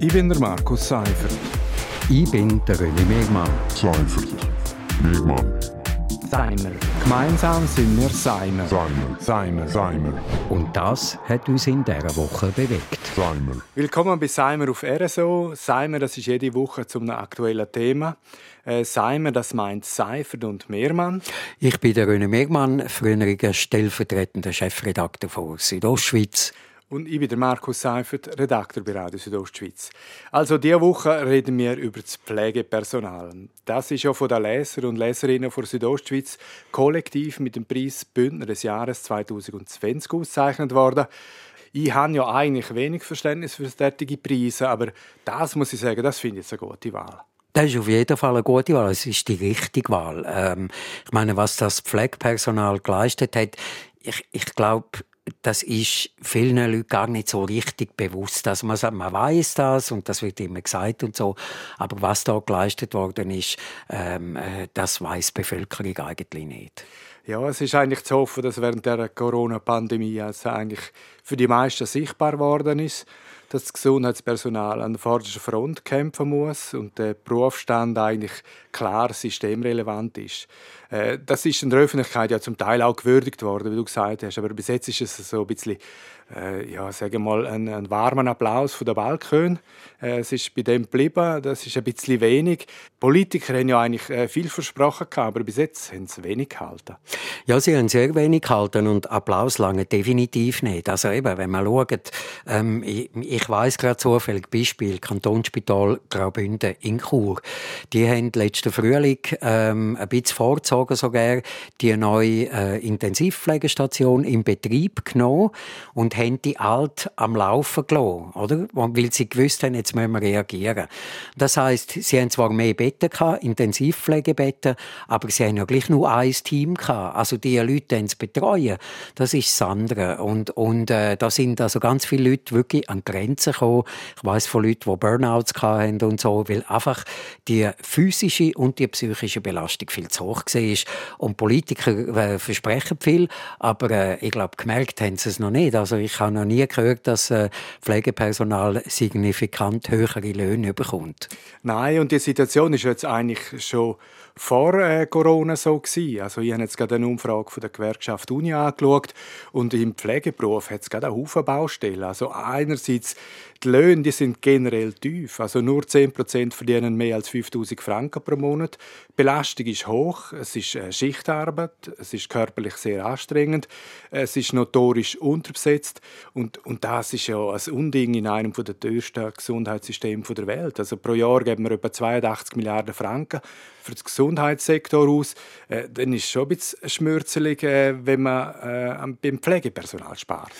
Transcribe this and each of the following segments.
Ich bin der Markus Seifert. Ich bin der René Megmann. Seifert. Megmann. Seimer. Gemeinsam sind wir Seimer. Seimer. Seimer. Seimer. Und das hat uns in dieser Woche bewegt. Seimer. Willkommen bei Seimer auf RSO. Seimer, das ist jede Woche zum aktuellen Thema. Äh, Seimer, das meint Seifert und Mehrmann. Ich bin der René Megmann, früheriger stellvertretender Chefredakteur von Südostschweiz. Und ich bin der Markus Seifert, Redakteur bei Radio Südostschweiz. Also diese Woche reden wir über das Pflegepersonal. Das ist ja von den Leser und Leserinnen von Südostschweiz kollektiv mit dem Preis Bündner des Jahres 2020 ausgezeichnet worden. Ich habe ja eigentlich wenig Verständnis für solche Preise, aber das muss ich sagen, das finde ich eine gute Wahl. Das ist auf jeden Fall eine gute Wahl. Es ist die richtige Wahl. Ähm, ich meine, was das Pflegepersonal geleistet hat, ich, ich glaube, das ist vielen Leuten gar nicht so richtig bewusst. Also man, sagt, man weiß das und das wird immer gesagt und so, aber was da geleistet worden ist, ähm, äh, das weiß die Bevölkerung eigentlich nicht. Ja, es ist eigentlich zu hoffen, dass während der Corona-Pandemie also eigentlich für die meisten sichtbar geworden ist, dass das Gesundheitspersonal an der vordersten Front kämpfen muss und der Berufsstand eigentlich klar systemrelevant ist. Äh, das ist in der Öffentlichkeit ja zum Teil auch gewürdigt worden, wie du gesagt hast, aber bis jetzt ist es so ein bisschen äh, ja, sagen mal, ein, ein warmen Applaus von der Balkön. Äh, es ist bei dem geblieben, das ist ein bisschen wenig. Politiker haben ja eigentlich viel versprochen, aber bis jetzt haben sie wenig gehalten. Ja, sie haben sehr wenig gehalten und Applaus lange definitiv nicht. Also eben, wenn man schaut, ähm, ich, ich weiss gerade zufällig Beispiel Kantonsspital Graubünden in Chur. Die haben letzten Frühling ähm, ein bisschen vorgezogen sogar die neue äh, Intensivpflegestation in Betrieb genommen und haben die alt am Laufen gelassen, oder? Weil sie gewusst haben, jetzt müssen wir reagieren. Das heißt, sie haben zwar mehr Betten gehabt, Intensivpflegebetten, aber sie haben ja gleich nur ein Team gehabt. Also die Leute, die betreuen, das ist das andere. Und, und äh, da sind also ganz viele Leute wirklich an Grenzen gekommen. Ich weiß von Leuten, die Burnouts hatten und so, weil einfach die physische und die psychische Belastung viel zu hoch war. Und Politiker äh, versprechen viel, aber äh, ich glaube, gemerkt haben sie es noch nicht. Also ich habe noch nie gehört, dass äh, Pflegepersonal signifikant höhere Löhne bekommt. Nein, und die Situation ist jetzt eigentlich schon vor äh, Corona so gewesen. Also ich habe jetzt gerade eine Umfrage von der Gewerkschaft Uni angeschaut und im Pflegeberuf hat es gerade einen Haufen Baustellen. Also einerseits die Löhne die sind generell tief. Also nur 10% verdienen mehr als 5000 Franken pro Monat. Die Belastung ist hoch. Es ist äh, Schichtarbeit. Es ist körperlich sehr anstrengend. Es ist notorisch unterbesetzt. Und, und das ist ja ein Unding in einem der teuersten Gesundheitssysteme der Welt. Also pro Jahr geben wir etwa 82 Milliarden Franken für den Gesundheitssektor aus. Äh, dann ist es schon ein bisschen schmürzelig, äh, wenn man beim Pflegepersonal spart.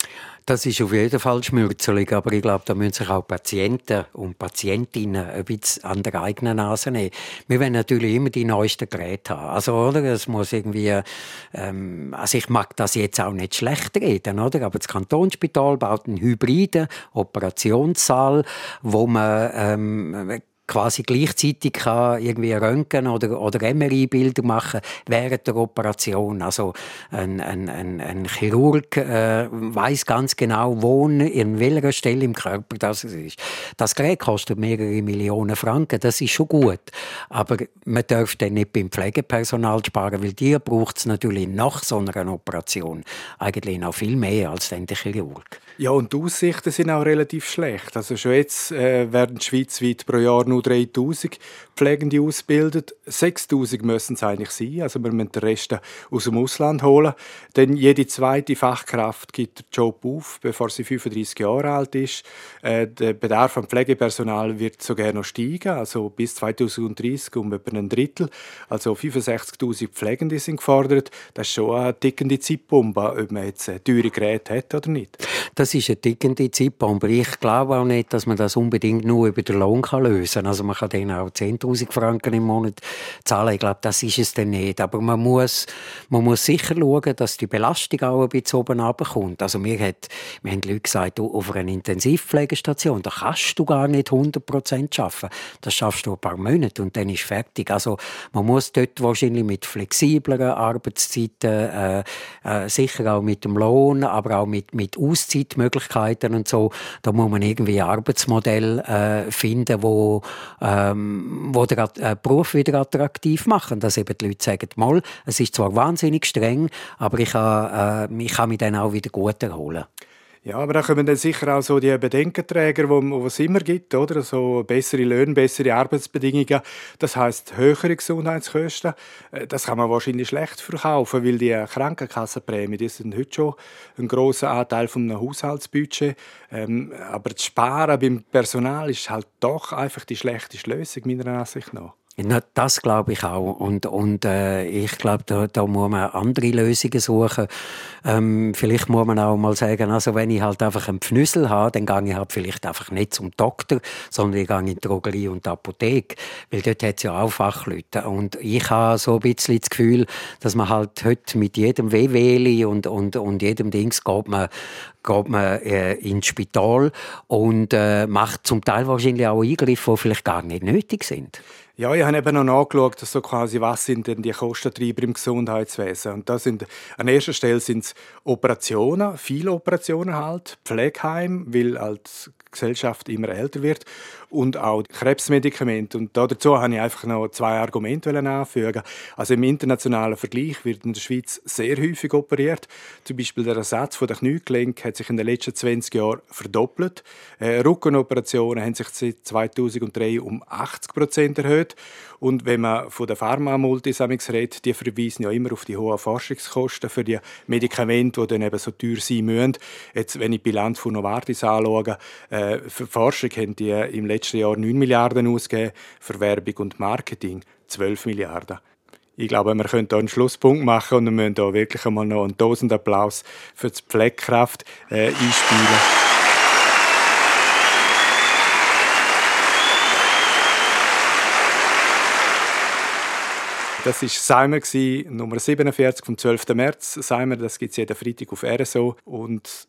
Das ist auf jeden Fall schmürzelig, aber ich glaube, da müssen sich auch Patienten und Patientinnen ein bisschen an der eigenen Nase nehmen. Wir wollen natürlich immer die neuesten Geräte haben. Also, oder? Es muss irgendwie, ähm, also ich mag das jetzt auch nicht schlecht reden, oder? Aber das Kantonsspital baut einen hybriden Operationssaal, wo man, ähm, quasi gleichzeitig kann irgendwie Röntgen oder, oder MRI-Bilder machen während der Operation. Also ein, ein, ein, ein Chirurg äh, weiß ganz genau, wo in welcher Stelle im Körper das ist. Das Gerät kostet mehrere Millionen Franken, das ist schon gut. Aber man darf dann nicht beim Pflegepersonal sparen, weil die braucht es natürlich nach so einer Operation eigentlich noch viel mehr als den Chirurg. Ja, und die Aussichten sind auch relativ schlecht. Also schon jetzt äh, werden schweizweit pro Jahr nur 3000 Pflegende ausbildet. 6000 müssen es eigentlich sein. Also wir müssen den Rest aus dem Ausland holen. Denn jede zweite Fachkraft gibt den Job auf, bevor sie 35 Jahre alt ist. Äh, der Bedarf an Pflegepersonal wird sogar noch steigen. Also bis 2030 um etwa ein Drittel. Also 65.000 Pflegende sind gefordert. Das ist schon eine tickende Zeitbombe, ob man jetzt teure Geräte hat oder nicht. Das ist eine tickende Zeitbombe. Ich glaube auch nicht, dass man das unbedingt nur über den Lohn kann lösen kann. Also man kann denen auch 10.000 Franken im Monat zahlen. Ich glaube, das ist es dann nicht. Aber man muss, man muss sicher schauen, dass die Belastung auch ein bisschen oben runterkommt. Also mir hat, mir haben Leute gesagt, auf einer Intensivpflegestation, da kannst du gar nicht 100 Prozent arbeiten. Das schaffst du ein paar Monate und dann ist fertig. Also man muss dort wahrscheinlich mit flexibleren Arbeitszeiten, äh, äh, sicher auch mit dem Lohn, aber auch mit, mit Auszeit Zeitmöglichkeiten und so. Da muss man irgendwie ein Arbeitsmodell äh, finden, wo, ähm, wo den äh, Beruf wieder attraktiv machen. Dass eben die Leute sagen, mal, es ist zwar wahnsinnig streng, aber ich äh, ich kann mich dann auch wieder gut erholen. Ja, aber da kommen dann sicher auch so die Bedenkenträger, wo, es immer gibt, oder? So bessere Löhne, bessere Arbeitsbedingungen. Das heißt höhere Gesundheitskosten. Äh, das kann man wahrscheinlich schlecht verkaufen, weil die Krankenkassenprämien, die sind heute schon ein großer Anteil vom Haushaltsbudget. Ähm, aber das Sparen beim Personal ist halt doch einfach die schlechteste Lösung meiner Ansicht nach. Das glaube ich auch. Und, und äh, ich glaube, da, da muss man andere Lösungen suchen. Ähm, vielleicht muss man auch mal sagen, also wenn ich halt einfach einen Pfnüssel habe, dann gehe ich halt vielleicht einfach nicht zum Doktor, sondern ich gehe in die Drogerie und die Apotheke. Weil dort hat es ja auch Fachleute. Und ich habe so ein bisschen das Gefühl, dass man halt heute mit jedem Wehwehli und, und, und jedem Dings geht man, geht man äh, ins Spital und äh, macht zum Teil wahrscheinlich auch Eingriffe, die vielleicht gar nicht nötig sind. Ja, ich habe eben noch nachgeschaut, so quasi, was sind denn die Kostentreiber im Gesundheitswesen. Und da sind, an erster Stelle sind es Operationen, viele Operationen halt, Pflegeheim, weil als Gesellschaft immer älter wird und auch Krebsmedikamente. Und dazu habe ich einfach noch zwei Argumente anfügen. Also im internationalen Vergleich wird in der Schweiz sehr häufig operiert. Zum Beispiel der Ersatz von der Kniegelenk hat sich in den letzten 20 Jahren verdoppelt. Äh, Rückenoperationen haben sich seit 2003 um 80 Prozent erhöht. Und wenn man von der Pharma-Multis redet, die verweisen ja immer auf die hohen Forschungskosten für die Medikamente, die dann eben so teuer sein müssen. Jetzt, wenn ich die Bilanz von Novartis anschaue, äh, für Forschung haben die im letzten Jahr 9 Milliarden ausgegeben, für Werbung und Marketing 12 Milliarden. Ich glaube, wir können hier einen Schlusspunkt machen und wir müssen hier wirklich einmal noch einen tausend Applaus für die Pflegekraft äh, einspielen. Das war Seimer, Nummer 47 vom 12. März. Seimer, das gibt es jeden Freitag auf RSO und